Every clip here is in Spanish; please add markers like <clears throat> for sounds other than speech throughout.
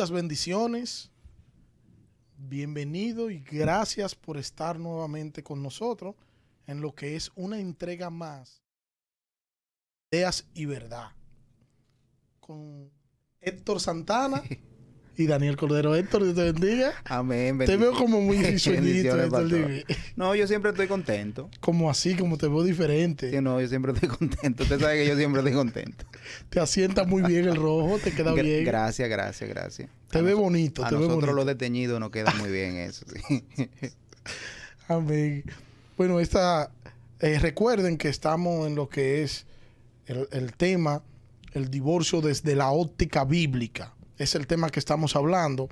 Muchas bendiciones. Bienvenido y gracias por estar nuevamente con nosotros en lo que es una entrega más. Ideas y verdad. Con Héctor Santana <laughs> y Daniel Cordero. Héctor, Dios te bendiga. Amén. Te veo como muy <laughs> dime. No, yo siempre estoy contento. Como así, como te veo diferente. Sí, no, yo siempre estoy contento. Usted sabe que yo siempre estoy contento. <laughs> Te asienta muy bien el rojo, te queda bien. Gracias, gracias, gracias. Te A ve bonito, A te ve nosotros bonito. los detenidos nos queda muy bien eso, sí. <laughs> Amén. Bueno, esta, eh, recuerden que estamos en lo que es el, el tema, el divorcio desde la óptica bíblica. Es el tema que estamos hablando.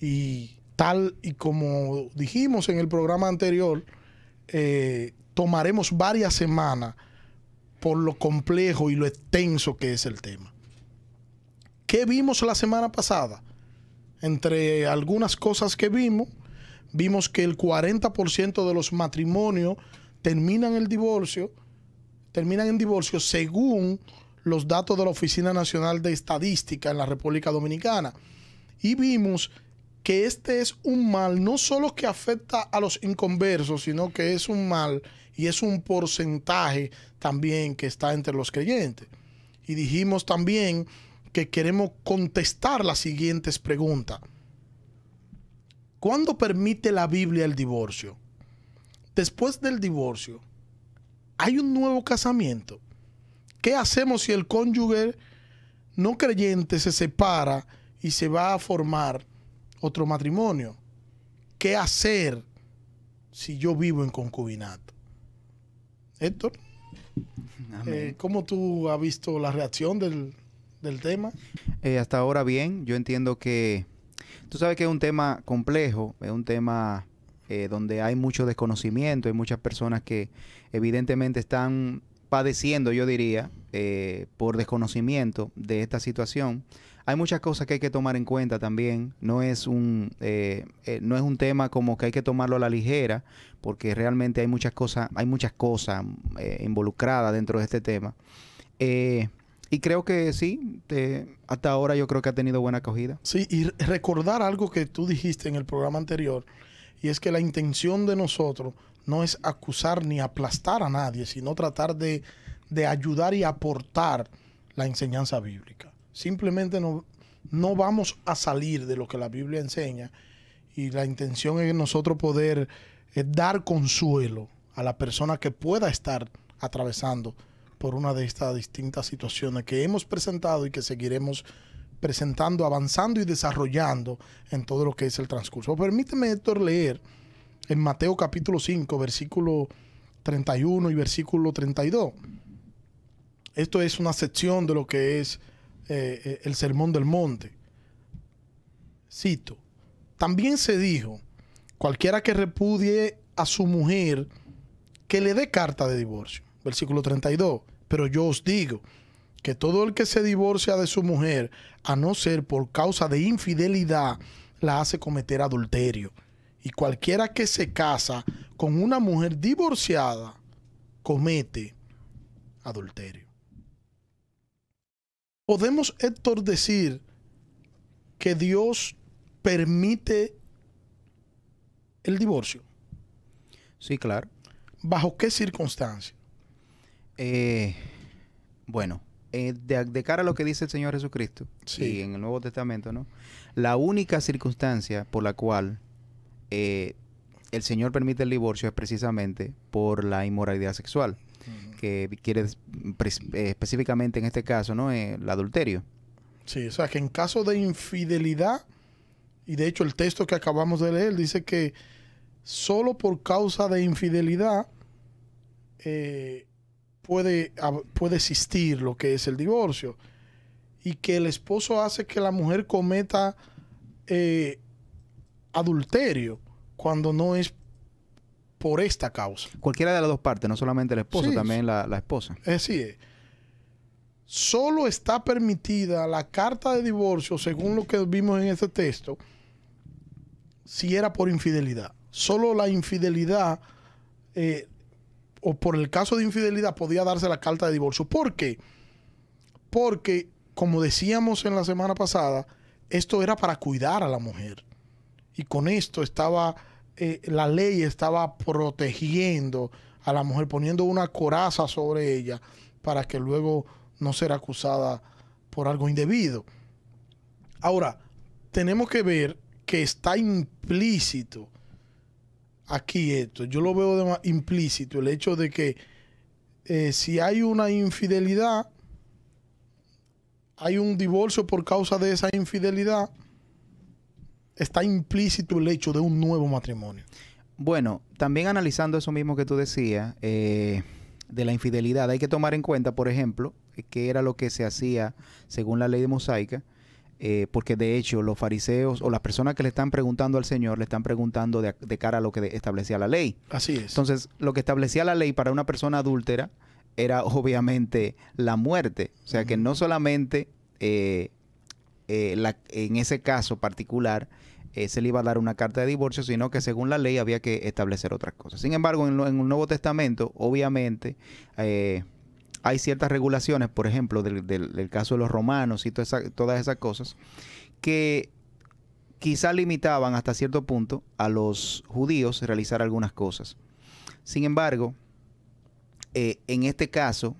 Y tal y como dijimos en el programa anterior, eh, tomaremos varias semanas por lo complejo y lo extenso que es el tema. ¿Qué vimos la semana pasada? Entre algunas cosas que vimos, vimos que el 40% de los matrimonios terminan el divorcio, terminan en divorcio según los datos de la Oficina Nacional de Estadística en la República Dominicana. Y vimos que este es un mal no solo que afecta a los inconversos, sino que es un mal y es un porcentaje también que está entre los creyentes. Y dijimos también que queremos contestar las siguientes preguntas. ¿Cuándo permite la Biblia el divorcio? Después del divorcio, ¿hay un nuevo casamiento? ¿Qué hacemos si el cónyuge no creyente se separa y se va a formar otro matrimonio? ¿Qué hacer si yo vivo en concubinato? Héctor, eh, ¿cómo tú has visto la reacción del, del tema? Eh, hasta ahora bien, yo entiendo que tú sabes que es un tema complejo, es un tema eh, donde hay mucho desconocimiento, hay muchas personas que evidentemente están padeciendo, yo diría, eh, por desconocimiento de esta situación. Hay muchas cosas que hay que tomar en cuenta también. No es un eh, eh, no es un tema como que hay que tomarlo a la ligera, porque realmente hay muchas cosas, hay muchas cosas eh, involucradas dentro de este tema. Y creo que sí, hasta ahora yo creo que ha tenido buena acogida. Sí, y re- recordar algo que tú dijiste en el programa anterior, y es que la intención de nosotros no es acusar ni aplastar a nadie, sino tratar de, de ayudar y aportar la enseñanza bíblica. Simplemente no, no vamos a salir de lo que la Biblia enseña, y la intención es nosotros poder eh, dar consuelo a la persona que pueda estar atravesando por una de estas distintas situaciones que hemos presentado y que seguiremos presentando, avanzando y desarrollando en todo lo que es el transcurso. Permíteme, Héctor, leer en Mateo capítulo 5, versículo 31 y versículo 32. Esto es una sección de lo que es eh, eh, el Sermón del Monte. Cito, también se dijo, cualquiera que repudie a su mujer, que le dé carta de divorcio. Versículo 32. Pero yo os digo que todo el que se divorcia de su mujer, a no ser por causa de infidelidad, la hace cometer adulterio. Y cualquiera que se casa con una mujer divorciada, comete adulterio. Podemos, Héctor, decir que Dios permite el divorcio. Sí, claro. ¿Bajo qué circunstancias? Eh, bueno, eh, de, de cara a lo que dice el Señor Jesucristo Sí. y en el Nuevo Testamento, ¿no? La única circunstancia por la cual eh, el Señor permite el divorcio es precisamente por la inmoralidad sexual, que quiere eh, específicamente en este caso, ¿no? Eh, el adulterio. Sí, o sea que en caso de infidelidad, y de hecho el texto que acabamos de leer dice que solo por causa de infidelidad eh, puede, puede existir lo que es el divorcio. Y que el esposo hace que la mujer cometa eh, adulterio cuando no es por esta causa. Cualquiera de las dos partes, no solamente el esposo, Sí, también la, la esposa. Es decir, solo está permitida la carta de divorcio, según lo que vimos en este texto, si era por infidelidad. Solo la infidelidad, eh, o por el caso de infidelidad, podía darse la carta de divorcio. ¿Por qué? Porque, como decíamos en la semana pasada, esto era para cuidar a la mujer. Y con esto estaba, eh, la ley estaba protegiendo a la mujer, poniendo una coraza sobre ella para que luego no sea acusada por algo indebido. Ahora, tenemos que ver que está implícito aquí esto. Yo lo veo implícito, el hecho de que eh, si hay una infidelidad, hay un divorcio por causa de esa infidelidad, está implícito el hecho de un nuevo matrimonio. Bueno, también analizando eso mismo que tú decías, eh, de la infidelidad, hay que tomar en cuenta, por ejemplo, que era lo que se hacía según la ley de mosaica, eh, porque de hecho los fariseos o las personas que le están preguntando al Señor le están preguntando de, cara a lo que establecía la ley. Así es. Entonces, lo que establecía la ley para una persona adúltera era <laughs> obviamente la muerte. O sea que no solamente eh, eh, en ese caso particular se le iba a dar una carta de divorcio, sino que según la ley había que establecer otras cosas. Sin embargo, en, el Nuevo Testamento, obviamente, hay ciertas regulaciones, por ejemplo, del, caso de los romanos y todas esas cosas, que quizá limitaban hasta cierto punto a los judíos realizar algunas cosas. Sin embargo, eh, en este caso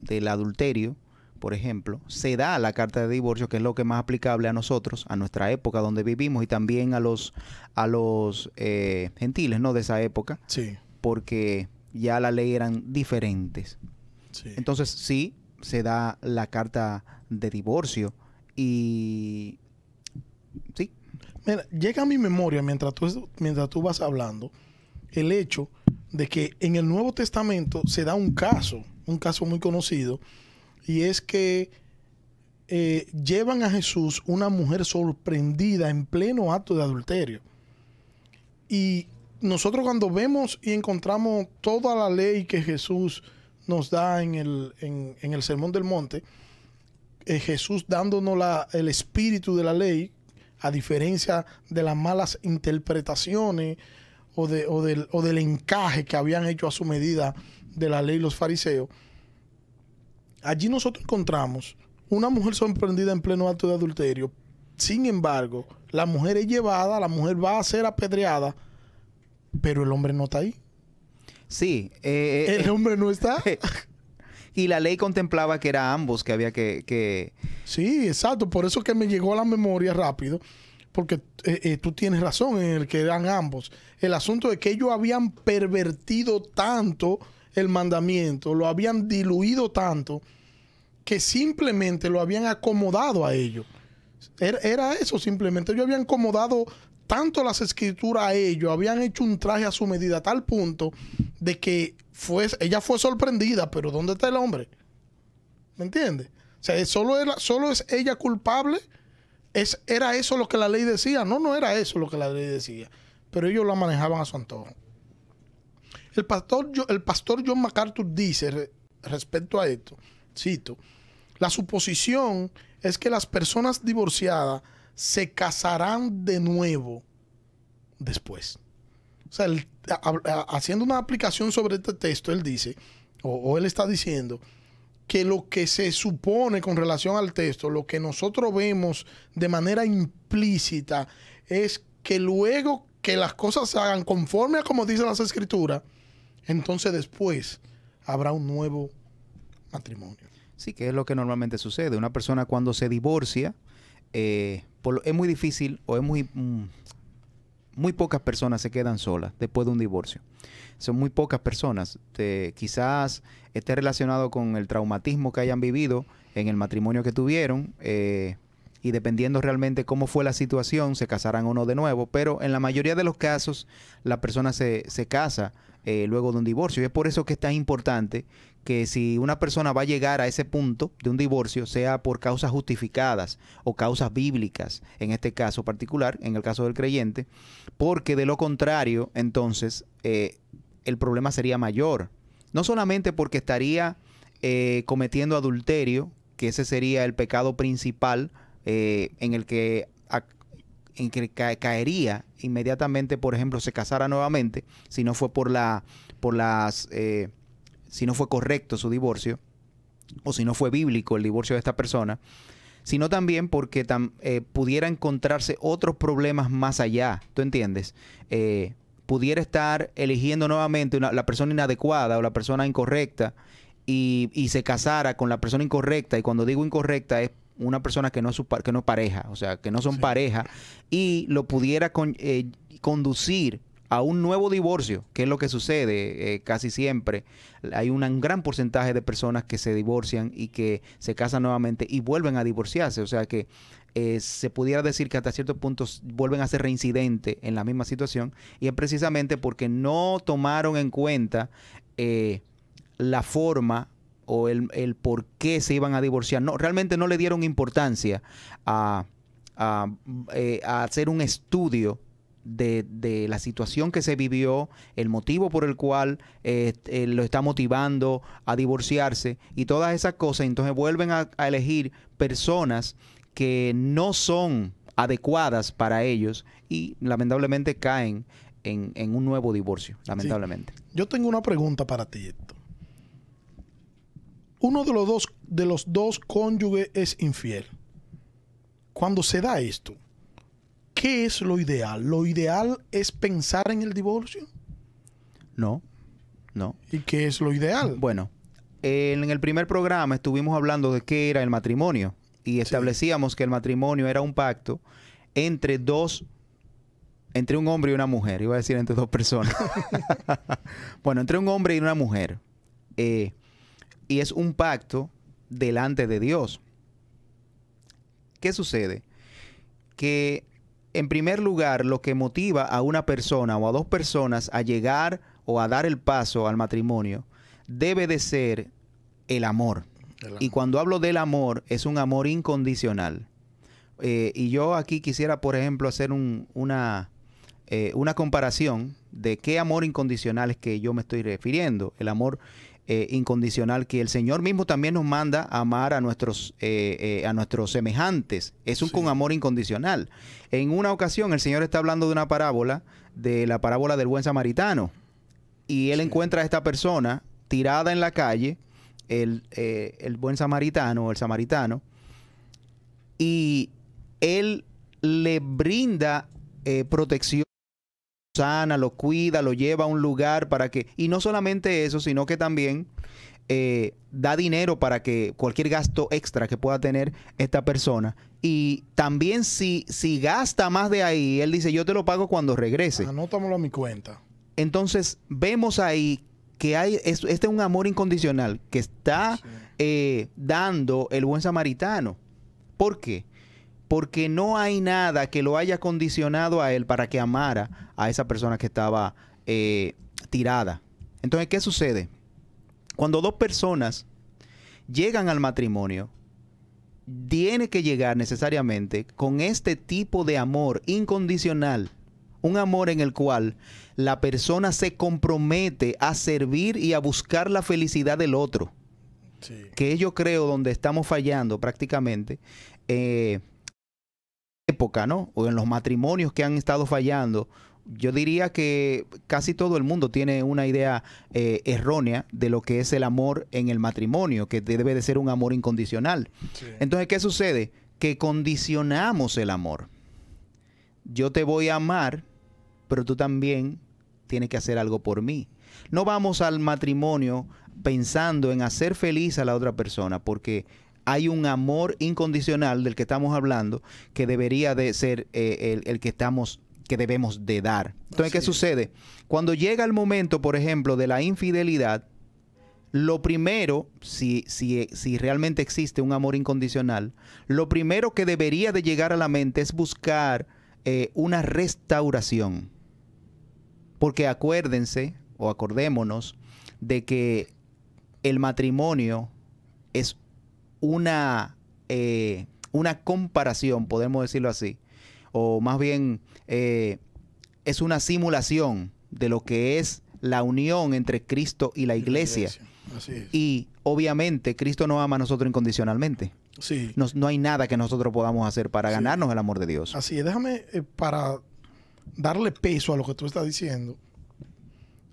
del adulterio, por ejemplo, se da la carta de divorcio, que es lo que es más aplicable a nosotros, a nuestra época donde vivimos y también a los, a los eh, gentiles ¿no? de esa época, sí. porque ya la ley eran diferentes. Entonces sí, se da la carta de divorcio y sí. Mira, llega a mi memoria mientras tú, mientras tú vas hablando el hecho de que en el Nuevo Testamento se da un caso, un caso muy conocido, y es que eh, llevan a Jesús una mujer sorprendida en pleno acto de adulterio. Y nosotros cuando vemos y encontramos toda la ley que Jesús nos da en el, en, el Sermón del Monte, eh, Jesús dándonos la, el espíritu de la ley, a diferencia de las malas interpretaciones o, de, o, del, o del encaje que habían hecho a su medida de la ley los fariseos, allí nosotros encontramos una mujer sorprendida en pleno acto de adulterio. Sin embargo, la mujer es llevada, la mujer va a ser apedreada, pero el hombre no está ahí. Sí. Eh, eh, el eh, hombre no está. <laughs> y la ley contemplaba que era ambos que había que, Sí, exacto. Por eso que me llegó a la memoria rápido. Porque tú tienes razón en el que eran ambos. El asunto de que ellos habían pervertido tanto el mandamiento, lo habían diluido tanto, que simplemente lo habían acomodado a ellos. Era, era, eso simplemente. Ellos habían acomodado tanto las escrituras a ellos, habían hecho un traje a su medida a tal punto de que fue, ella fue sorprendida, pero ¿dónde está el hombre? ¿Me entiendes? O sea, ¿solo, solo es ella culpable. Es, ¿Era eso lo que la ley decía? No, no era eso lo que la ley decía. Pero ellos la manejaban a su antojo. El pastor, el pastor John MacArthur dice respecto a esto, cito, la suposición es que las personas divorciadas se casarán de nuevo después. O sea, haciendo una aplicación sobre este texto, él dice, o, él está diciendo, que lo que se supone con relación al texto, lo que nosotros vemos de manera implícita, es que luego que las cosas se hagan conforme a como dicen las escrituras, entonces después habrá un nuevo matrimonio. Sí, que es lo que normalmente sucede. Una persona cuando se divorcia, eh, es muy difícil o es muy, mm, muy pocas personas se quedan solas después de un divorcio. Son muy pocas personas. quizás esté relacionado con el traumatismo que hayan vivido en el matrimonio que tuvieron. Eh, y dependiendo realmente cómo fue la situación, se casarán o no de nuevo. Pero en la mayoría de los casos, la persona se, se casa eh, luego de un divorcio. Y es por eso que es tan importante que si una persona va a llegar a ese punto de un divorcio, sea por causas justificadas o causas bíblicas, en este caso particular, en el caso del creyente, porque de lo contrario, entonces, eh, el problema sería mayor. No solamente porque estaría eh, cometiendo adulterio, que ese sería el pecado principal en el que en que caería inmediatamente, por ejemplo, se casara nuevamente, si no fue por la, por las, eh, si no fue correcto su divorcio, o si no fue bíblico el divorcio de esta persona, sino también porque eh, pudiera encontrarse otros problemas más allá, ¿tú entiendes? Eh, pudiera estar eligiendo nuevamente la persona inadecuada o la persona incorrecta y, se casara con la persona incorrecta, y cuando digo incorrecta es una persona que no es, su, que no pareja, o sea, que no son pareja, y lo pudiera eh, conducir a un nuevo divorcio, que es lo que sucede eh, casi siempre. Hay un gran porcentaje de personas que se divorcian y que se casan nuevamente y vuelven a divorciarse. O sea que eh, se pudiera decir que hasta ciertos puntos vuelven a ser reincidentes en la misma situación. Y es precisamente porque no tomaron en cuenta eh, la forma o el, por qué se iban a divorciar. No, realmente no le dieron importancia a, a hacer un estudio de, la situación que se vivió, el motivo por el cual eh, eh, lo está motivando a divorciarse y todas esas cosas, entonces vuelven a, elegir personas que no son adecuadas para ellos y lamentablemente caen en, un nuevo divorcio, lamentablemente. Yo tengo una pregunta para ti, Uno de los dos, de los dos cónyuges es infiel. Cuando se da esto, ¿Qué es lo ideal? ¿Lo ideal es pensar en el divorcio? No, no. ¿Y qué es lo ideal? Bueno, en el primer programa estuvimos hablando de qué era el matrimonio y establecíamos que el matrimonio era un pacto entre dos, entre un hombre y una mujer, iba a decir entre dos personas. <laughs> <laughs> bueno, entre un hombre y una mujer. Eh, y es un pacto delante de Dios. ¿Qué sucede? Que en primer lugar, lo que motiva a una persona o a dos personas a llegar o a dar el paso al matrimonio debe de ser el amor. Y cuando hablo del amor, es un amor incondicional. Eh, y yo aquí quisiera, por ejemplo, hacer una, eh, una comparación de qué amor incondicional es que yo me estoy refiriendo. El amor eh, incondicional que el Señor mismo también nos manda a amar a nuestros, eh, eh, a nuestros semejantes. Es un con amor incondicional. En una ocasión el Señor está hablando de una parábola, de la parábola del buen samaritano. Y él encuentra a esta persona tirada en la calle, el, el buen samaritano, el samaritano, y él le brinda protección sana, lo cuida, lo lleva a un lugar para que... Y no solamente eso, sino que también eh, da dinero para que cualquier gasto extra que pueda tener esta persona. Y también si, si gasta más de ahí, él dice, yo te lo pago cuando regrese. Anótamelo a mi cuenta. Entonces, vemos ahí que hay, este es un amor incondicional que está eh, dando el buen samaritano. ¿Por qué? Porque no hay nada que lo haya condicionado a él para que amara a esa persona que estaba eh, tirada. Entonces, ¿qué sucede? Cuando dos personas llegan al matrimonio, tiene que llegar necesariamente con este tipo de amor incondicional, un amor en el cual la persona se compromete a servir y a buscar la felicidad del otro. Que yo creo donde estamos fallando prácticamente. Eh, época, ¿no? O en los matrimonios que han estado fallando, yo diría que casi todo el mundo tiene una idea eh, errónea de lo que es el amor en el matrimonio, que debe de ser un amor incondicional. Entonces, ¿qué sucede? Que condicionamos el amor. Yo te voy a amar, pero tú también tienes que hacer algo por mí. No vamos al matrimonio pensando en hacer feliz a la otra persona, porque hay un amor incondicional del que estamos hablando que debería de ser eh, el, que estamos que debemos de dar. Entonces, ¿qué sucede? Cuando llega el momento, por ejemplo, de la infidelidad, lo primero, si, si, si, realmente existe un amor incondicional, lo primero que debería de llegar a la mente es buscar eh, una restauración. Porque acuérdense o acordémonos de que el matrimonio es una, eh, una comparación, podemos decirlo así, o más bien eh, es una simulación de lo que es la unión entre Cristo y la iglesia. Y obviamente Cristo nos ama a nosotros incondicionalmente. Sí. No, hay nada que nosotros podamos hacer para ganarnos el amor de Dios. Así es. Déjame, eh, para darle peso a lo que tú estás diciendo,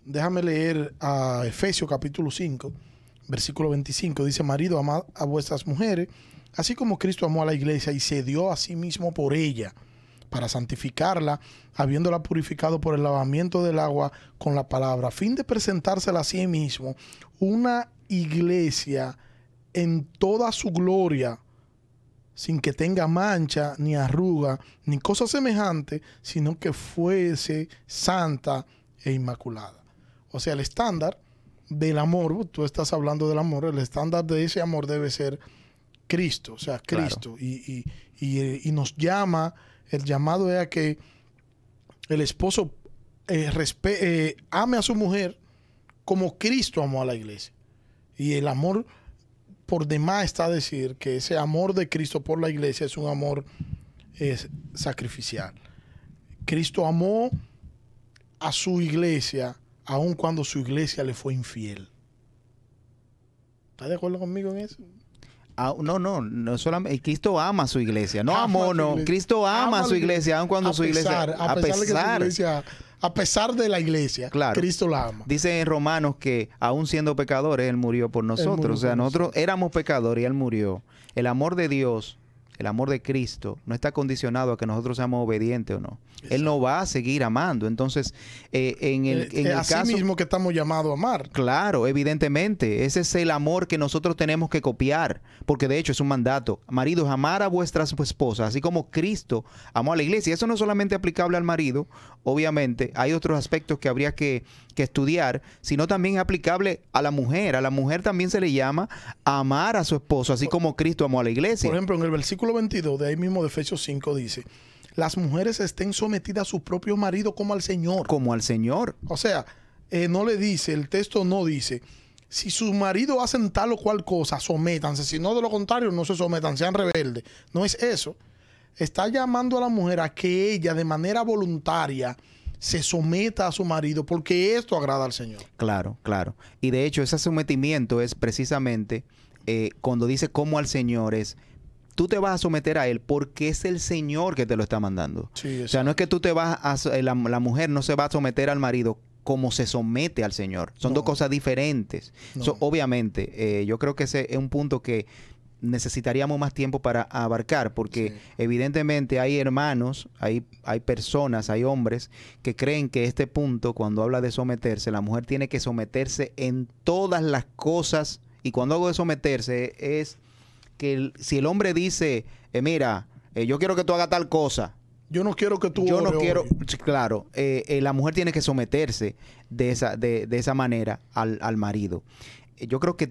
déjame leer a Efesios capítulo 5 versículo 25, dice, marido, amad a vuestras mujeres, Así como Cristo amó a la iglesia y se dio a sí mismo por ella, para santificarla, habiéndola purificado por el lavamiento del agua con la palabra, a fin de presentársela a sí mismo, una iglesia en toda su gloria, sin que tenga mancha, ni arruga, ni cosa semejante, sino que fuese santa e inmaculada. O sea, el estándar del amor, tú estás hablando del amor, el estándar de ese amor debe ser Cristo, o sea, Cristo. Y, y, nos llama, el llamado es a que el esposo eh, eh, ame a su mujer como Cristo amó a la iglesia. Y el amor, por demás está a decir que ese amor de Cristo por la iglesia es un amor sacrificial. Cristo amó a su iglesia aun cuando su iglesia le fue infiel. ¿Estás de acuerdo conmigo en eso? Ah, no, no, no solamente Cristo ama a su iglesia, no amó, no. Cristo ama, a su iglesia, aun cuando su iglesia, a pesar, de a pesar de la iglesia, Cristo la ama. Dice en Romanos que aún siendo pecadores él murió por nosotros, o sea, nosotros éramos pecadores y él murió. El amor de Dios el amor de Cristo no está condicionado a que nosotros seamos obedientes o no. Él no va a seguir amando. Entonces, eh, en el, en el así mismo que estamos llamados a amar. Claro, evidentemente. Ese es el amor que nosotros tenemos que copiar. Porque de hecho es un mandato. Maridos, amar a vuestras esposas, así como Cristo amó a la iglesia. Eso no es solamente aplicable al marido, obviamente. Hay otros aspectos que habría que, que estudiar, sino también aplicable a la mujer. A la mujer también se le llama amar a su esposo, así como Cristo amó a la iglesia. Por ejemplo, en el versículo 22 de ahí mismo de Efesios 5 dice, las mujeres estén sometidas a su propio marido como al Señor. Como al Señor. O sea, eh, no le dice, el texto no dice, si sus maridos hacen tal o cual cosa, sométanse. Si no, de lo contrario, no se sometan, sean rebeldes. No es eso. Está llamando a la mujer a que ella de manera voluntaria se someta a su marido porque esto agrada al Señor. Claro, claro. Y de hecho ese sometimiento es precisamente eh, cuando dice como al Señor es tú te vas a someter a él porque es el Señor que te lo está mandando. o sea, no es que tú te vas a, la, mujer no se va a someter al marido como se somete al Señor. Son dos cosas diferentes. obviamente, eh, yo creo que ese es un punto que necesitaríamos más tiempo para abarcar, porque evidentemente hay hermanos, hay, hay personas, hay hombres que creen que este punto, cuando habla de someterse, la mujer tiene que someterse en todas las cosas, y cuando hago de someterse es que si el hombre dice, eh, mira, eh, yo quiero que tú hagas tal cosa. Yo no quiero que tú Yo no quiero, claro, eh, la mujer tiene que someterse de esa, de, esa manera al, al marido yo creo que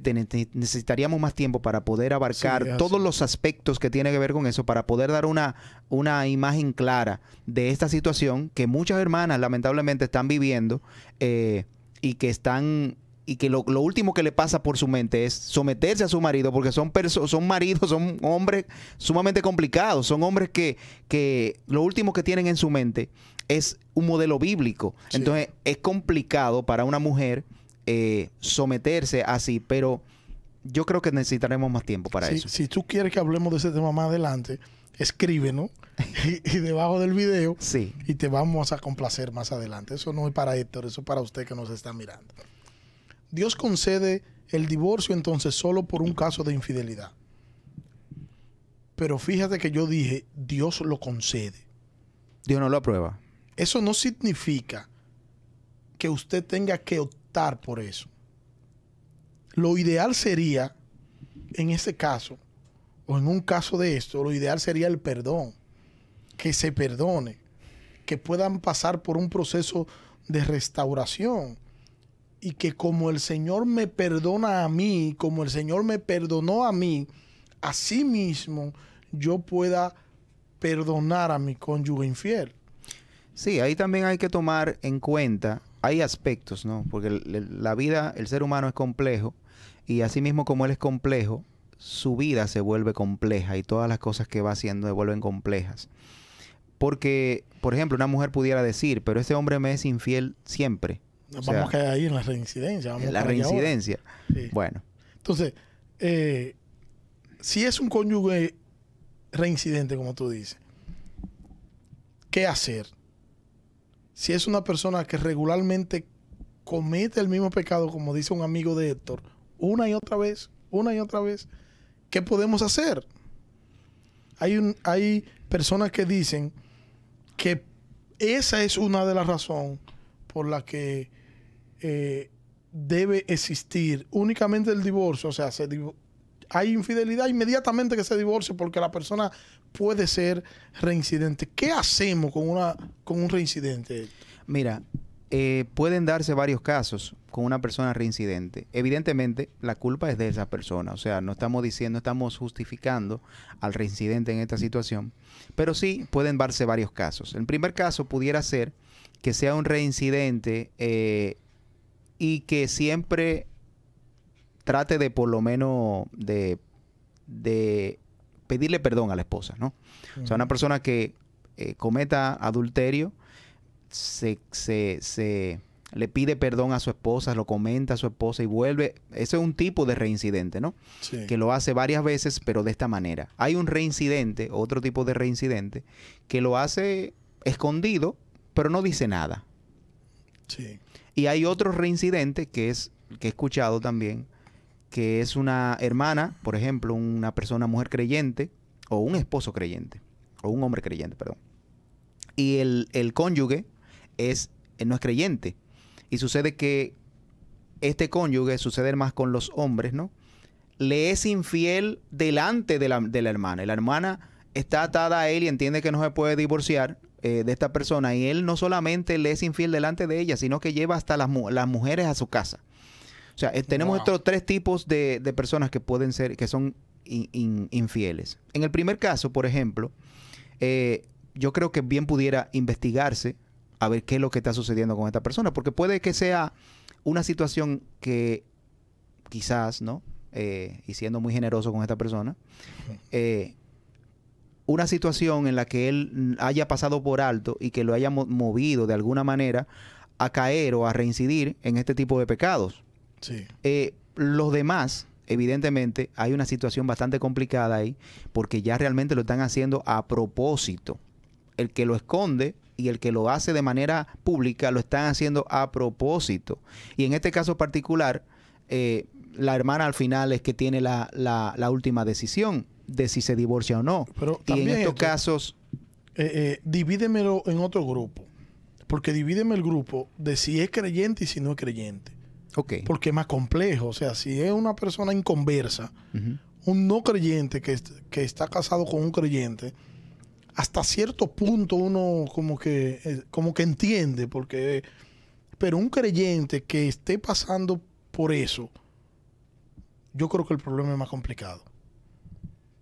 necesitaríamos más tiempo para poder abarcar todos los aspectos que tiene que ver con eso, para poder dar una, una imagen clara de esta situación que muchas hermanas lamentablemente están viviendo y que están y que lo, último que le pasa por su mente es someterse a su marido, porque son, son maridos, son hombres sumamente complicados, son hombres que, que lo último que tienen en su mente es un modelo bíblico. Entonces es complicado para una mujer eh, someterse así, pero yo creo que necesitaremos más tiempo para eso. Si tú quieres que hablemos de ese tema más adelante, escríbenos <laughs> y, y, debajo del video sí. y te vamos a complacer más adelante. Eso no es para Héctor, eso es para usted que nos está mirando. Dios concede el divorcio entonces solo por un caso de infidelidad. Pero fíjate que yo dije, Dios lo concede. Dios no lo aprueba. Eso no significa que usted tenga que por eso. Lo ideal sería, en ese caso, o en un caso de esto, lo ideal sería el perdón. Que se perdone. Que puedan pasar por un proceso de restauración y que como el Señor me perdona a mí, como el Señor me perdonó a mí, así mismo yo pueda perdonar a mi cónyuge infiel. Sí, ahí también hay que tomar en cuenta, hay aspectos, ¿no? Porque la vida, el ser humano es complejo y así mismo como él es complejo, su vida se vuelve compleja y todas las cosas que va haciendo se vuelven complejas. Porque, por ejemplo, una mujer pudiera decir, pero ese hombre me es infiel siempre vamos a caer ahí en la reincidencia. en la reincidencia. Bueno. Entonces, eh, si es un cónyuge reincidente, como tú dices, ¿qué hacer? Si es una persona que regularmente comete el mismo pecado, como dice un amigo de Héctor, una y otra vez, una y otra vez, ¿qué podemos hacer? Hay, hay personas que dicen que esa es una de las razones por la que eh, debe existir únicamente el divorcio. O sea, se hay infidelidad inmediatamente que se divorcie porque la persona puede ser reincidente. ¿Qué hacemos con, una, con un reincidente? Mira, eh, pueden darse varios casos con una persona reincidente. Evidentemente, la culpa es de esa persona. O sea, no estamos diciendo, estamos justificando al reincidente en esta situación. Pero sí pueden darse varios casos. El primer caso pudiera ser que sea un reincidente eh, y que siempre trate de por lo menos de, pedirle perdón a la esposa, ¿no? O sea, una persona que eh, cometa adulterio se, se, le pide perdón a su esposa, lo comenta a su esposa y vuelve. Ese es un tipo de reincidente, ¿no? Que lo hace varias veces, pero de esta manera. Hay un reincidente, otro tipo de reincidente, que lo hace escondido, pero no dice nada. Sí. Y hay otro reincidente que es que he escuchado también, que es una hermana, por ejemplo, una persona, mujer creyente, o un esposo creyente, o un hombre creyente, perdón. Y el, el cónyuge es, eh, no es creyente. Y sucede que este cónyuge, sucede más con los hombres, ¿no? Le es infiel delante de la, de la hermana. Y la hermana está atada a él y entiende que no se puede divorciar eh, de esta persona. Y él no solamente le es infiel delante de ella, sino que lleva hasta las, las mujeres a su casa. O sea, eh, tenemos estos tres tipos de, personas que pueden ser, que son infieles. En el primer caso, por ejemplo, yo creo que bien pudiera investigarse a ver qué es lo que está sucediendo con esta persona, porque puede que sea una situación que quizás, ¿no? Eh, y siendo muy generoso con esta persona, eh, una situación en la que él haya pasado por alto y que lo haya movido de alguna manera a caer o a reincidir en este tipo de pecados. Sí. Eh, los demás, evidentemente, hay una situación bastante complicada ahí, porque ya realmente lo están haciendo a propósito. El que lo esconde y el que lo hace de manera pública lo están haciendo a propósito. Y en este caso particular, eh, la hermana al final es que tiene la, la, última decisión de si se divorcia o no. Pero y en estos casos... Eh, eh, divídemelo en otro grupo. Porque divídeme el grupo de si es creyente y si no es creyente. Okay. Porque es más complejo. O sea, si es una persona inconversa, un no creyente que, que está casado con un creyente, hasta cierto punto uno como que, eh, como que entiende, porque, pero un creyente que esté pasando por eso, yo creo que el problema es más complicado.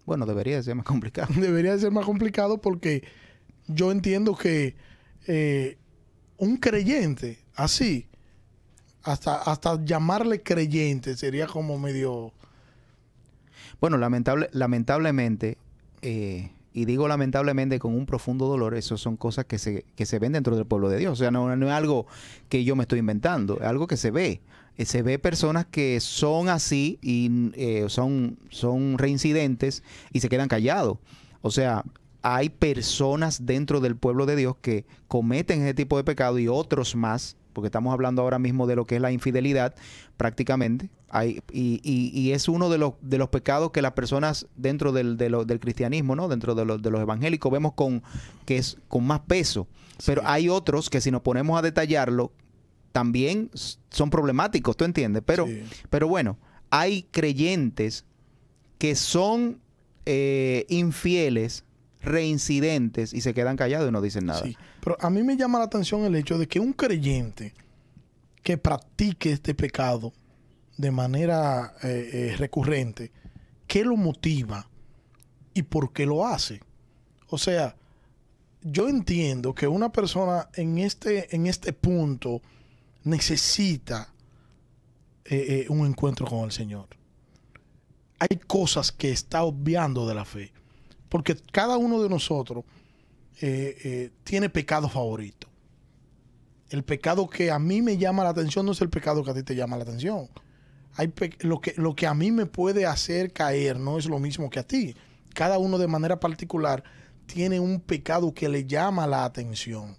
Bueno, debería ser más complicado. <laughs> Debería ser más complicado porque yo entiendo que eh, un creyente así, hasta, hasta llamarle creyente sería como medio... Bueno, lamentable, lamentablemente, eh, y digo lamentablemente con un profundo dolor, eso son cosas que se, que se ven dentro del pueblo de Dios. O sea, no, es algo que yo me estoy inventando, es algo que se ve. Eh, se ve personas que son así y eh, son, son reincidentes y se quedan callados. O sea, hay personas dentro del pueblo de Dios que cometen ese tipo de pecado y otros más porque estamos hablando ahora mismo de lo que es la infidelidad prácticamente, hay, y, y, es uno de los, de los pecados que las personas dentro del, del cristianismo, ¿no? dentro de, de, los evangélicos, vemos con, que es con más peso. Pero hay otros que si nos ponemos a detallarlo, también son problemáticos, ¿tú entiendes? Pero, pero bueno, hay creyentes que son eh, infieles reincidentes y se quedan callados y no dicen nada. Pero a mí me llama la atención el hecho de que un creyente que practique este pecado de manera eh, eh, recurrente, ¿qué lo motiva y por qué lo hace? O sea, yo entiendo que una persona en este, en este punto necesita eh, un encuentro con el Señor. Hay cosas que está obviando de la fe. Porque cada uno de nosotros eh, eh, tiene pecado favorito. El pecado que a mí me llama la atención no es el pecado que a ti te llama la atención. Hay lo, que, lo que a mí me puede hacer caer no es lo mismo que a ti. Cada uno de manera particular tiene un pecado que le llama la atención.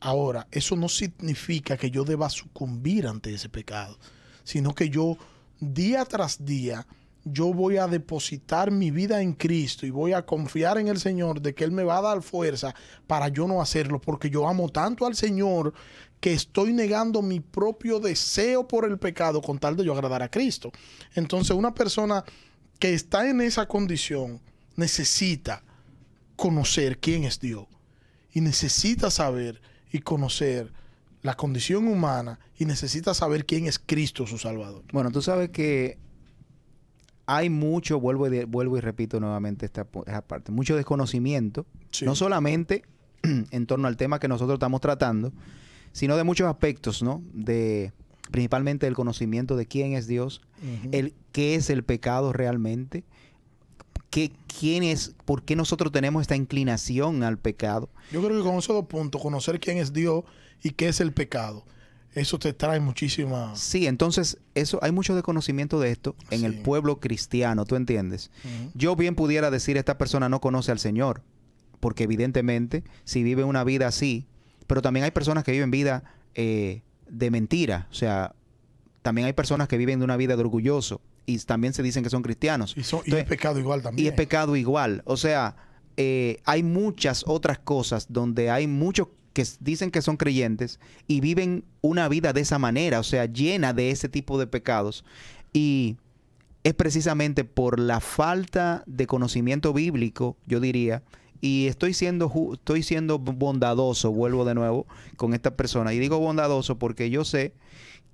Ahora, eso no significa que yo deba sucumbir ante ese pecado, sino que yo día tras día yo voy a depositar mi vida en Cristo y voy a confiar en el Señor de que Él me va a dar fuerza para yo no hacerlo, porque yo amo tanto al Señor que estoy negando mi propio deseo por el pecado con tal de yo agradar a Cristo. Entonces una persona que está en esa condición necesita conocer quién es Dios y necesita saber y conocer la condición humana y necesita saber quién es Cristo su Salvador. Bueno, tú sabes que hay mucho, vuelvo y, vuelvo y repito nuevamente esta, parte, mucho desconocimiento, no solamente <clears throat> en torno al tema que nosotros estamos tratando, sino de muchos aspectos, ¿no? De principalmente el conocimiento de quién es Dios, el qué es el pecado realmente, qué, quién es, por qué nosotros tenemos esta inclinación al pecado. Yo creo que con esos dos puntos, conocer quién es Dios y qué es el pecado, eso te trae muchísima... Sí, entonces eso hay mucho desconocimiento de esto en el pueblo cristiano, ¿tú entiendes? Yo bien pudiera decir esta persona no conoce al Señor, porque evidentemente si vive una vida así, pero también hay personas que viven vida eh, de mentira, o sea, también hay personas que viven de una vida de orgulloso y también se dicen que son cristianos. Y, es pecado igual también. Y es pecado igual, o sea, eh, hay muchas otras cosas donde hay muchos que dicen que son creyentes y viven una vida de esa manera, o sea, llena de ese tipo de pecados. Y es precisamente por la falta de conocimiento bíblico, yo diría, y estoy siendo, estoy siendo bondadoso, vuelvo de nuevo, con esta persona. Y digo bondadoso porque yo sé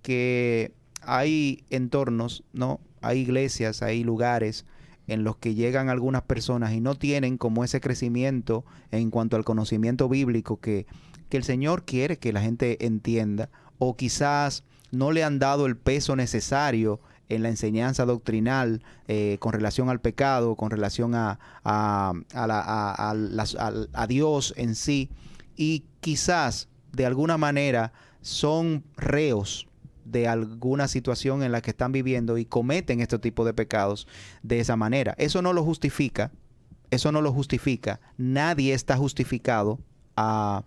que hay entornos, ¿no? Hay iglesias, hay lugares en los que llegan algunas personas y no tienen como ese crecimiento en cuanto al conocimiento bíblico que, que el Señor quiere que la gente entienda, o quizás no le han dado el peso necesario en la enseñanza doctrinal eh, con relación al pecado, con relación a, a, a, Dios en sí, y quizás de alguna manera son reos de alguna situación en la que están viviendo y cometen este tipo de pecados de esa manera. Eso no lo justifica, eso no lo justifica. Nadie está justificado a,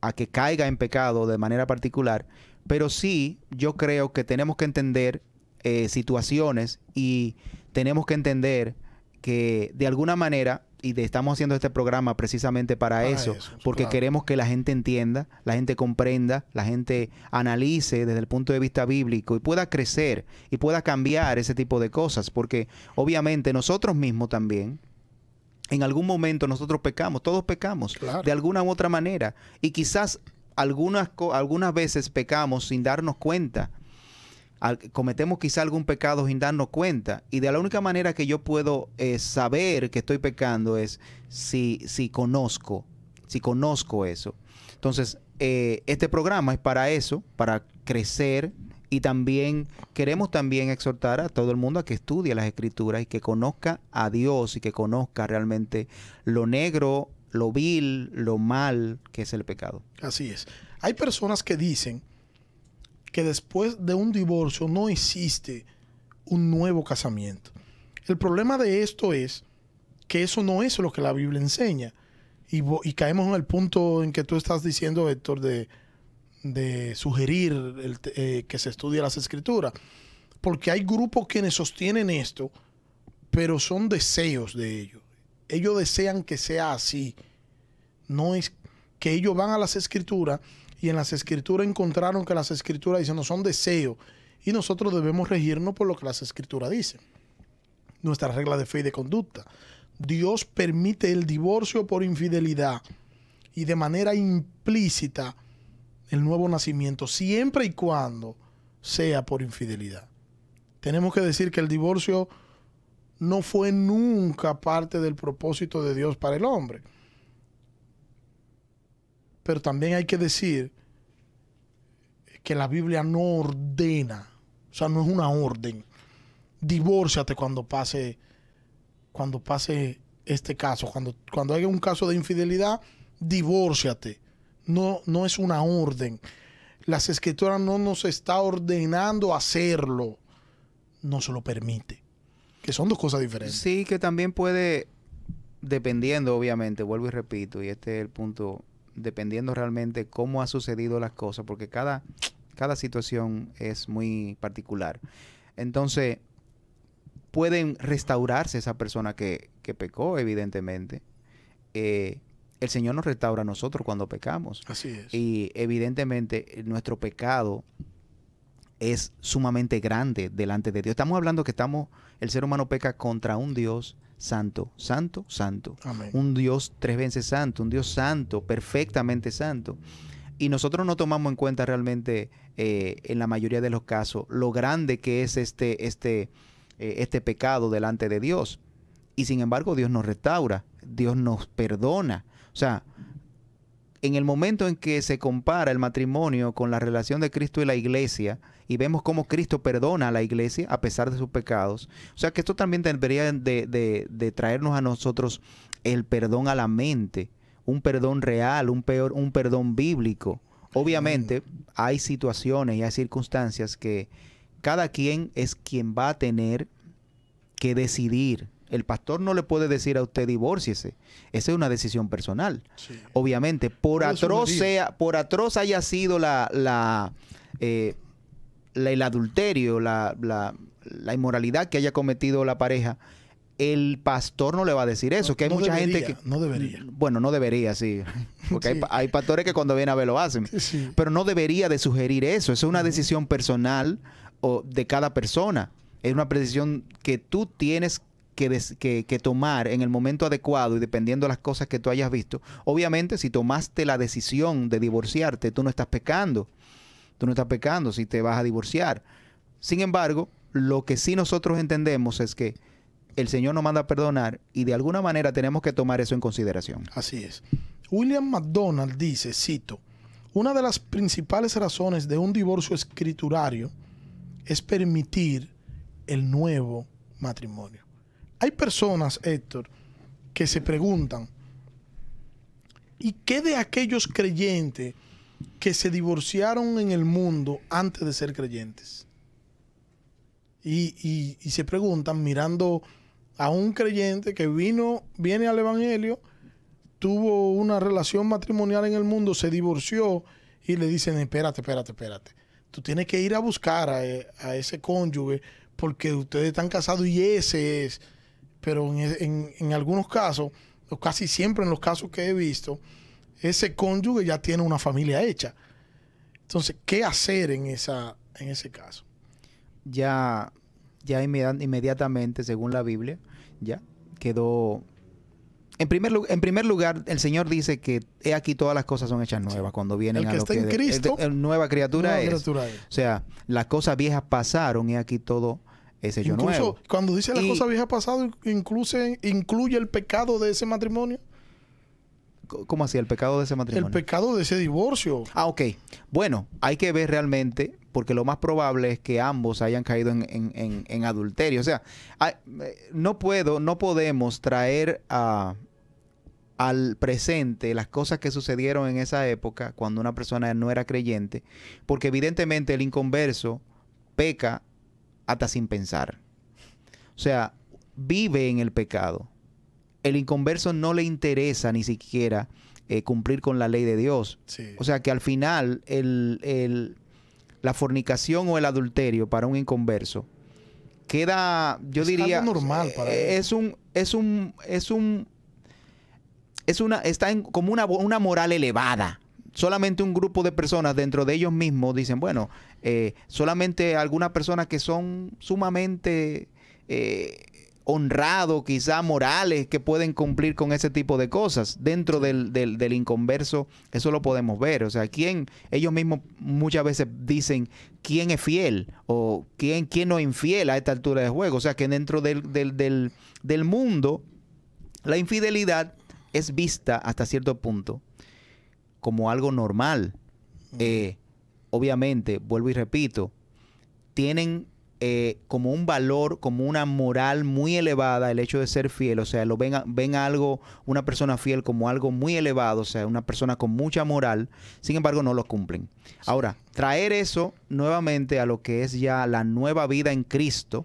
a que caiga en pecado de manera particular, pero sí yo creo que tenemos que entender eh, situaciones y tenemos que entender que de alguna manera, y estamos haciendo este programa precisamente para, eso, porque queremos que la gente entienda, la gente comprenda, la gente analice desde el punto de vista bíblico y pueda crecer y pueda cambiar ese tipo de cosas, porque obviamente nosotros mismos también, en algún momento nosotros pecamos, todos pecamos, de alguna u otra manera, y quizás algunas, algunas veces pecamos sin darnos cuenta cometemos quizá algún pecado sin darnos cuenta. Y de la única manera que yo puedo eh, saber que estoy pecando es si, si conozco, si conozco eso. Entonces, eh, este programa es para eso, para crecer. Y también queremos también exhortar a todo el mundo a que estudie las escrituras y que conozca a Dios y que conozca realmente lo negro, lo vil, lo mal que es el pecado. Así es. Hay personas que dicen que después de un divorcio no existe un nuevo casamiento. El problema de esto es que eso no es lo que la Biblia enseña. Y, caemos en el punto en que tú estás diciendo, Héctor, de, sugerir eh, que se estudie las escrituras. Porque hay grupos quienes sostienen esto, pero son deseos de ellos. Ellos desean que sea así. No es que ellos van a las escrituras y en las escrituras encontraron que las escrituras dicen no son deseos y nosotros debemos regirnos por lo que las escrituras dicen. Nuestra regla de fe y de conducta. Dios permite el divorcio por infidelidad y de manera implícita el nuevo nacimiento, siempre y cuando sea por infidelidad. Tenemos que decir que el divorcio no fue nunca parte del propósito de Dios para el hombre pero también hay que decir que la Biblia no ordena, o sea, no es una orden. Divórciate cuando pase, cuando pase este caso. Cuando, cuando haya un caso de infidelidad, divórciate. No, no es una orden. Las escrituras no nos está ordenando hacerlo. No se lo permite. Que son dos cosas diferentes. Sí, que también puede, dependiendo, obviamente, vuelvo y repito, y este es el punto dependiendo realmente cómo ha sucedido las cosas, porque cada, cada situación es muy particular. Entonces, pueden restaurarse esa persona que, que pecó, evidentemente. Eh, el Señor nos restaura a nosotros cuando pecamos. Así es. Y evidentemente nuestro pecado es sumamente grande delante de Dios. Estamos hablando que estamos, el ser humano peca contra un Dios santo, santo, santo. Amén. Un Dios tres veces santo, un Dios santo, perfectamente santo. Y nosotros no tomamos en cuenta realmente, eh, en la mayoría de los casos, lo grande que es este, este, eh, este pecado delante de Dios. Y sin embargo, Dios nos restaura, Dios nos perdona. O sea, en el momento en que se compara el matrimonio con la relación de Cristo y la iglesia, y vemos cómo Cristo perdona a la iglesia a pesar de sus pecados, o sea que esto también debería de, de- de traernos a nosotros el perdón a la mente, un perdón real, un, peor, un perdón bíblico. Obviamente hay situaciones y hay circunstancias que cada quien es quien va a tener que decidir. El pastor no le puede decir a usted divórciese. Esa es una decisión personal. Sí. Obviamente, por atroz sea, por atroz haya sido la, la, eh, la- el adulterio, la, la- la inmoralidad que haya cometido la pareja, el pastor no le va a decir eso. que hay No mucha gente debería, que no debería. bueno, no debería, sí. <laughs> Porque Sí. hay, pa- hay pastores que cuando vienen a ver lo hacen. Sí. Pero no debería de sugerir eso. Eso es una decisión personal o de cada persona. Es una decisión que tú tienes que, tomar en el momento adecuado y dependiendo de las cosas que tú hayas visto. Obviamente, si tomaste la decisión de divorciarte, tú no estás pecando. Tú no estás pecando si te vas a divorciar. Sin embargo, lo que sí nosotros entendemos es que el Señor nos manda a perdonar y de alguna manera tenemos que tomar eso en consideración. Así es. William McDonald dice, cito, una de las principales razones de un divorcio escriturario es permitir el nuevo matrimonio. Hay personas, Héctor, que se preguntan, ¿y qué de aquellos creyentes que se divorciaron en el mundo antes de ser creyentes? Y, se preguntan mirando a un creyente que vino, viene al Evangelio, tuvo una relación matrimonial en el mundo, se divorció y le dicen, espérate, espérate, espérate. Tú tienes que ir a buscar a, a ese cónyuge porque ustedes están casados y ese es. Pero en, e- en- en algunos casos, o casi siempre en los casos que he visto, ese cónyuge ya tiene una familia hecha. Entonces, ¿qué hacer en, esa, en ese caso? ya, ya inmedi- inmediatamente, según la Biblia, ya quedó. En primer, en primer lugar, el Señor dice que he aquí todas las cosas son hechas nuevas cuando vienen El a lo está que en de- Cristo, el- el nueva criatura Nueva es. criatura es. O sea, las cosas viejas pasaron y aquí todo es hecho Incluso nuevo. cuando dice la Y- cosa vieja pasado, incluye, el pecado de ese matrimonio, ¿Cómo así? El pecado de ese matrimonio. el pecado de ese divorcio. Ah, ok. Bueno, hay que ver realmente, porque lo más probable es que ambos hayan caído en, en- en- en adulterio. O sea, hay- eh, no puedo, no podemos traer a- al presente las cosas que sucedieron en esa época, cuando una persona no era creyente, porque evidentemente el inconverso peca hasta sin pensar. O sea, vive en el pecado. El inconverso no le interesa ni siquiera eh, cumplir con la ley de Dios. Sí. O sea que al final el, el- la fornicación o el adulterio para un inconverso queda, yo Es diría, algo normal para eh, él. es un, es un, es un, es una, está en como una, una moral elevada. Solamente un grupo de personas dentro de ellos mismos dicen, bueno, eh, solamente algunas personas que son sumamente eh, honrados, quizá morales, que pueden cumplir con ese tipo de cosas. Dentro del, del, del inconverso, eso lo podemos ver. O sea, quién, ellos mismos muchas veces dicen quién es fiel o quién, quién no es infiel a esta altura de juego. O sea, que dentro del, del, del, del mundo, la infidelidad es vista hasta cierto punto como algo normal. Eh, obviamente, vuelvo y repito, tienen eh, como un valor, como una moral muy elevada el hecho de ser fiel. O sea, lo ven, ven algo, una persona fiel como algo muy elevado, o sea, una persona con mucha moral, sin embargo no lo cumplen. Ahora, traer eso nuevamente a lo que es ya la nueva vida en Cristo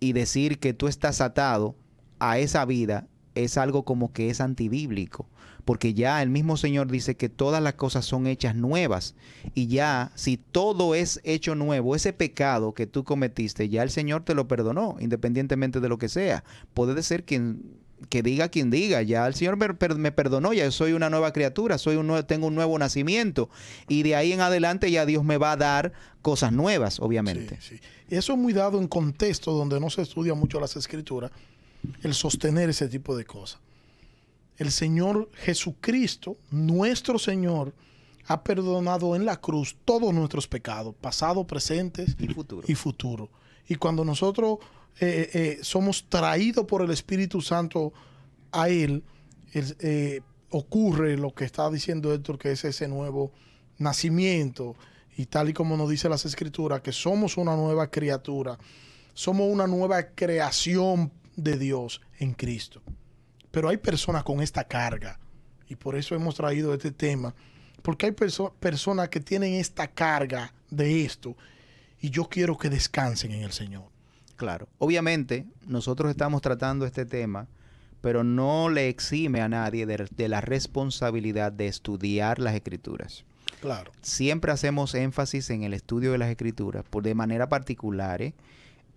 y decir que tú estás atado a esa vida es algo como que es antibíblico, porque ya el mismo Señor dice que todas las cosas son hechas nuevas y ya si todo es hecho nuevo, ese pecado que tú cometiste, ya el Señor te lo perdonó, independientemente de lo que sea. Puede ser quien que diga quien diga, ya el Señor me, perdonó, ya soy una nueva criatura, soy un tengo un nuevo nacimiento y de ahí en adelante ya Dios me va a dar cosas nuevas, obviamente. Y eso es muy dado en contexto donde no se estudia mucho las escrituras, el sostener ese tipo de cosas. El Señor Jesucristo, nuestro Señor, ha perdonado en la cruz todos nuestros pecados, pasado, presentes y futuro. Y, futuro. y cuando nosotros eh, eh, somos traídos por el Espíritu Santo a Él, eh, ocurre lo que está diciendo Héctor, que es ese nuevo nacimiento. Y tal y como nos dice las Escrituras, que somos una nueva criatura, somos una nueva creación de Dios en Cristo. Pero hay personas con esta carga, y por eso hemos traído este tema, porque hay personas que tienen esta carga de esto, y yo quiero que descansen en el Señor. Claro, obviamente nosotros estamos tratando este tema, pero no le exime a nadie de, la responsabilidad de estudiar las escrituras. Claro. Siempre hacemos énfasis en el estudio de las escrituras, por de manera particular. ¿eh?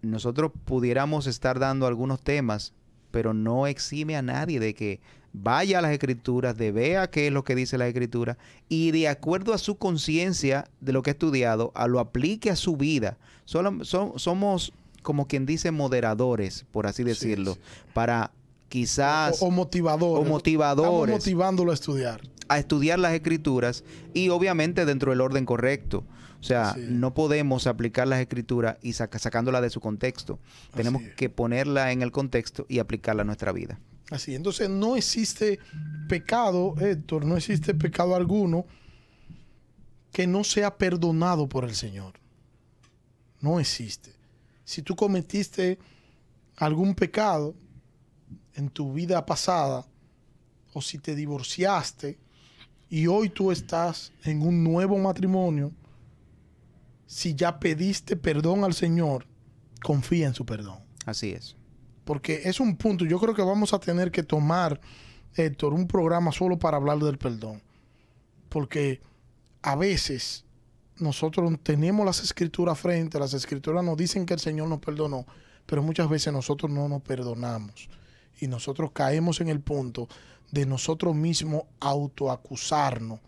Nosotros pudiéramos estar dando algunos temas pero no exime a nadie de que vaya a las escrituras, de vea qué es lo que dice la escritura y de acuerdo a su conciencia de lo que ha estudiado, a lo aplique a su vida. Solo, somos como quien dice moderadores, por así decirlo, para quizás... O, motivadores. O motivadores. Estamos motivándolo a estudiar. A estudiar las escrituras y obviamente dentro del orden correcto. O sea, no podemos aplicar las escrituras y sacándola de su contexto. Tenemos que ponerla en el contexto y aplicarla a nuestra vida. Así, entonces no existe pecado, Héctor, no existe pecado alguno que no sea perdonado por el Señor. No existe. Si tú cometiste algún pecado en tu vida pasada, o si te divorciaste y hoy tú estás en un nuevo matrimonio, si ya pediste perdón al Señor, confía en su perdón. Así es. Porque es un punto, yo creo que vamos a tener que tomar, Héctor, un programa solo para hablar del perdón. Porque a veces nosotros tenemos las escrituras frente, las escrituras nos dicen que el Señor nos perdonó, pero muchas veces nosotros no nos perdonamos. Y nosotros caemos en el punto de nosotros mismos autoacusarnos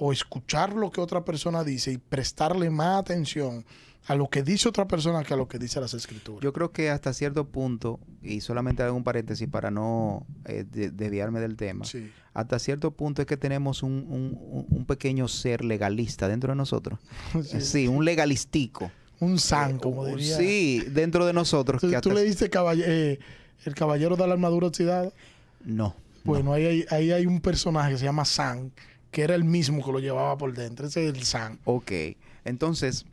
o escuchar lo que otra persona dice y prestarle más atención a lo que dice otra persona que a lo que dice las escrituras. Yo creo que hasta cierto punto, y solamente hago un paréntesis para no eh, desviarme del tema, hasta cierto punto es que tenemos un, pequeño ser legalista dentro de nosotros. <laughs> Sí, un legalistico. Un san, eh, como diría. Sí, dentro de nosotros. ¿Tú, ¿tú le diste eh, el caballero de la armadura oxidada? No. Bueno, Ahí, ahí hay un personaje que se llama San, que era el mismo que lo llevaba por dentro. Ese es el San. Ok. Entonces,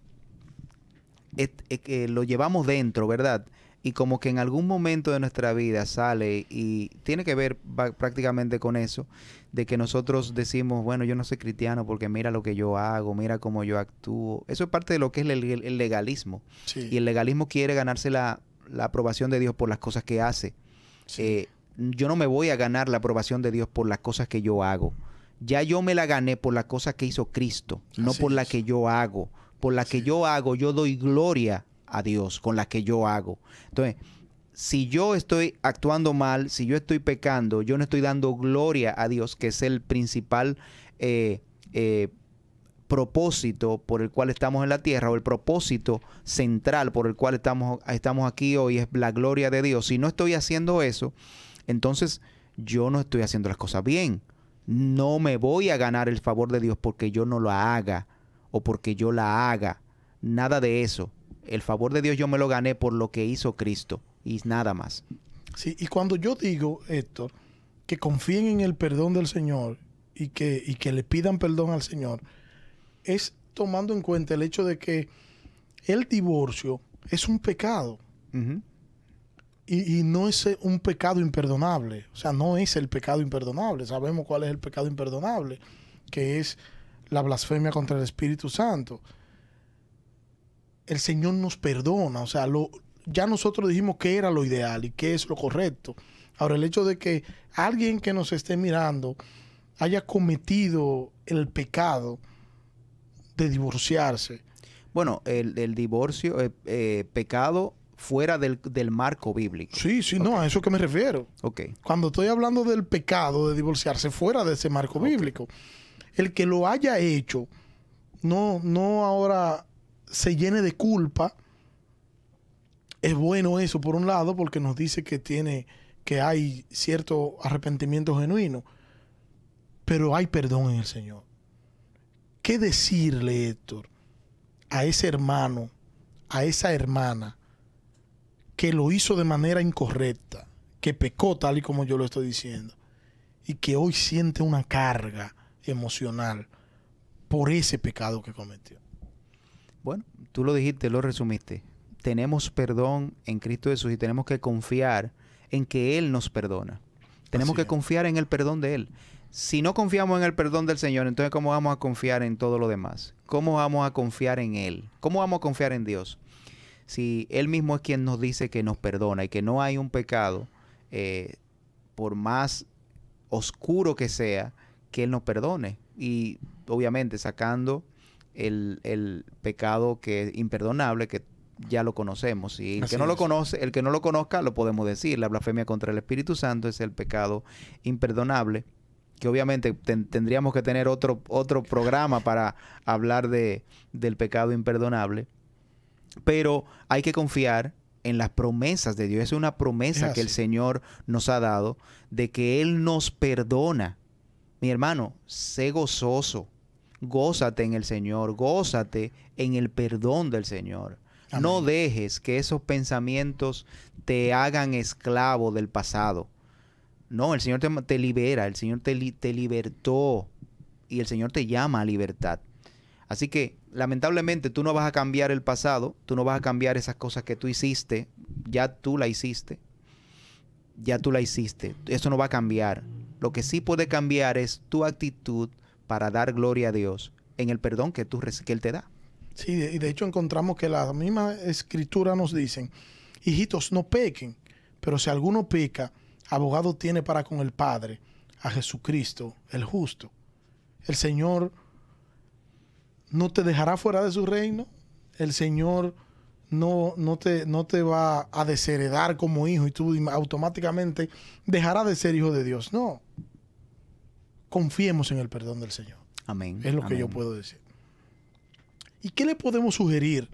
lo llevamos dentro, ¿verdad? Y como que en algún momento de nuestra vida sale y tiene que ver prácticamente con eso, de que nosotros decimos, bueno, yo no soy cristiano porque mira lo que yo hago, mira cómo yo actúo. Eso es parte de lo que es el, legalismo. Y el legalismo quiere ganarse la, aprobación de Dios por las cosas que hace. Eh, yo no me voy a ganar la aprobación de Dios por las cosas que yo hago ya yo me la gané por la cosa que hizo Cristo, no por la que yo hago. Por la que yo hago, yo doy gloria a Dios con la que yo hago. Entonces, si yo estoy actuando mal, si yo estoy pecando, yo no estoy dando gloria a Dios, que es el principal eh, eh, propósito por el cual estamos en la tierra, o el propósito central por el cual estamos, estamos aquí hoy, es la gloria de Dios. Si no estoy haciendo eso, entonces yo no estoy haciendo las cosas bien no me voy a ganar el favor de Dios porque yo no lo haga o porque yo la haga. Nada de eso. El favor de Dios yo me lo gané por lo que hizo Cristo y nada más. Sí, y cuando yo digo, Héctor, que confíen en el perdón del Señor y que, y que le pidan perdón al Señor, es tomando en cuenta el hecho de que el divorcio es un pecado y, no es eh, un pecado imperdonable. O sea, no es el pecado imperdonable. Sabemos cuál es el pecado imperdonable, que es la blasfemia contra el Espíritu Santo. El Señor nos perdona. O sea, lo, ya nosotros dijimos que era lo ideal y qué es lo correcto. Ahora, el hecho de que alguien que nos esté mirando haya cometido el pecado de divorciarse. Bueno, el, el divorcio, eh, eh, pecado fuera del, del, marco bíblico. Sí, sí, okay. no, a eso que me refiero. Ok. Cuando estoy hablando del pecado de divorciarse fuera de ese marco okay. bíblico, el que lo haya hecho, no, no ahora se llene de culpa. Es bueno eso, por un lado, porque nos dice que tiene, que hay cierto arrepentimiento genuino, pero hay perdón en el Señor. ¿Qué decirle, Héctor, a ese hermano, a esa hermana que lo hizo de manera incorrecta, que pecó tal y como yo lo estoy diciendo, y que hoy siente una carga emocional por ese pecado que cometió? Bueno, tú lo dijiste, lo resumiste. Tenemos perdón en Cristo Jesús y tenemos que confiar en que Él nos perdona. Tenemos Así que es. confiar en el perdón de Él. Si no confiamos en el perdón del Señor, entonces ¿cómo vamos a confiar en todo lo demás? ¿Cómo vamos a confiar en Él? ¿Cómo vamos a confiar en Dios? Si Él mismo es quien nos dice que nos perdona y que no hay un pecado, eh, por más oscuro que sea, que Él nos perdone. Y obviamente sacando el, el pecado que es imperdonable, que ya lo conocemos. Y el Así que no es. lo conoce, el que no lo conozca, lo podemos decir. La blasfemia contra el Espíritu Santo es el pecado imperdonable que obviamente ten, tendríamos que tener otro, otro programa para hablar de, del pecado imperdonable, pero hay que confiar en las promesas de Dios. Es una promesa es que el Señor nos ha dado de que Él nos perdona. Mi hermano, sé gozoso, gózate en el Señor, gózate en el perdón del Señor. Amén. No dejes que esos pensamientos te hagan esclavo del pasado. No, el Señor te, te libera, el Señor te, te, libertó y el Señor te llama a libertad. Así que lamentablemente tú no vas a cambiar el pasado, tú no vas a cambiar esas cosas que tú hiciste, ya tú la hiciste, ya tú la hiciste, eso no va a cambiar. Lo que sí puede cambiar es tu actitud para dar gloria a Dios en el perdón que, tú, que Él te da. Sí, y de hecho encontramos que la misma escritura nos dicen, hijitos, no pequen, pero si alguno peca, abogado tiene para con el Padre a Jesucristo, el justo. El Señor no te dejará fuera de su reino. El Señor no, no, te, no te va a desheredar como hijo y tú automáticamente dejarás de ser hijo de Dios. No. Confiemos en el perdón del Señor. Amén. Es lo Amén. que yo puedo decir. ¿Y qué le podemos sugerir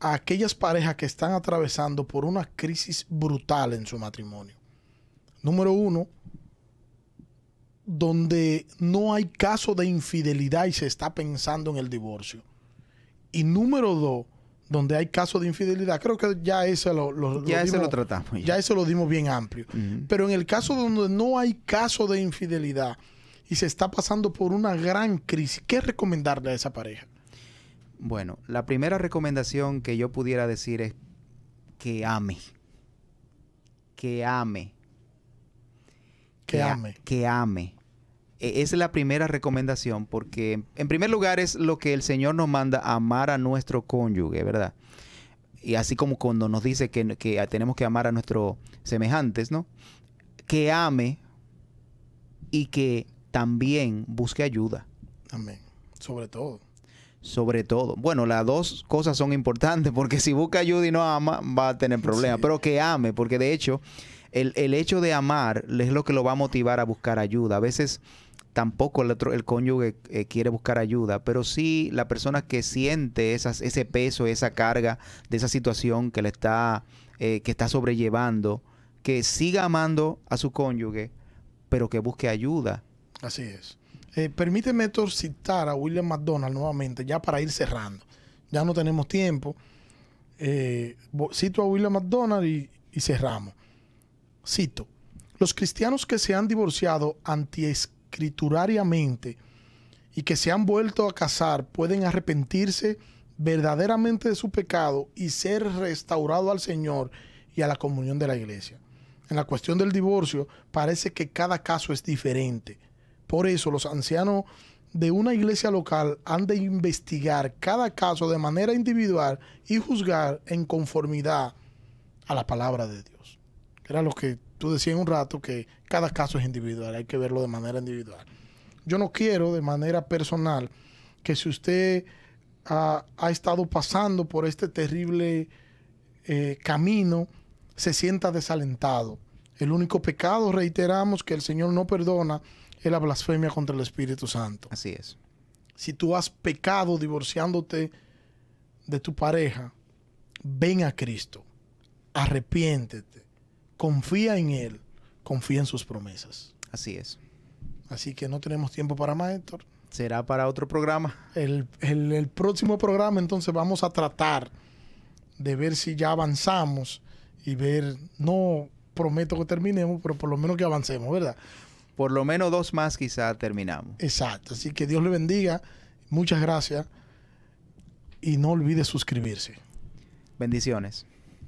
a aquellas parejas que están atravesando por una crisis brutal en su matrimonio? Número uno, donde no hay caso de infidelidad y se está pensando en el divorcio. Y número dos, donde hay caso de infidelidad, creo que ya ese lo, lo, ya lo dimos, lo tratamos. Ya. ya. ese lo dimos bien amplio. Uh -huh. Pero en el caso donde no hay caso de infidelidad y se está pasando por una gran crisis, ¿qué recomendarle a esa pareja? Bueno, la primera recomendación que yo pudiera decir es que ame. Que ame que, ame. Que ame. E, Esa es la primera recomendación porque, en primer lugar, es lo que el Señor nos manda, amar a nuestro cónyuge, ¿verdad? Y así como cuando nos dice que, que tenemos que amar a nuestros semejantes, ¿no? Que ame y que también busque ayuda. Amén. Sobre todo. Sobre todo. Bueno, las dos cosas son importantes porque si busca ayuda y no ama, va a tener problemas. Sí. Pero que ame, porque de hecho el, el, hecho de amar es lo que lo va a motivar a buscar ayuda. A veces tampoco el, otro, cónyuge eh, quiere buscar ayuda, pero sí la persona que siente ese peso, esa carga de esa situación que le está, eh, que está sobrellevando, que siga amando a su cónyuge, pero que busque ayuda. Así es. Eh, permíteme Héctor, citar a William McDonald nuevamente, ya para ir cerrando. Ya no tenemos tiempo. Cito a William McDonald y, y cerramos. Cito, los cristianos que se han divorciado antiescriturariamente y que se han vuelto a casar pueden arrepentirse verdaderamente de su pecado y ser restaurado al Señor y a la comunión de la iglesia. En la cuestión del divorcio parece que cada caso es diferente. Por eso los ancianos de una iglesia local han de investigar cada caso de manera individual y juzgar en conformidad a la palabra de Dios. Era lo que tú decías un rato, que cada caso es individual, hay que verlo de manera individual. Yo no quiero de manera personal que si usted ha, ha estado pasando por este terrible eh, camino, se sienta desalentado. El único pecado, reiteramos, que el Señor no perdona es la blasfemia contra el Espíritu Santo. Así es. Si tú has pecado divorciándote de tu pareja, ven a Cristo, arrepiéntete, confía en Él, confía en sus promesas. Así es. Así que no tenemos tiempo para más, Héctor. Será para otro programa. El, el- el próximo programa entonces vamos a tratar de ver si ya avanzamos y ver, no prometo que terminemos, pero por lo menos que avancemos, ¿verdad? Por lo menos dos más quizá terminamos. Exacto. Así que Dios le bendiga. Muchas gracias. Y no olvide suscribirse. Bendiciones.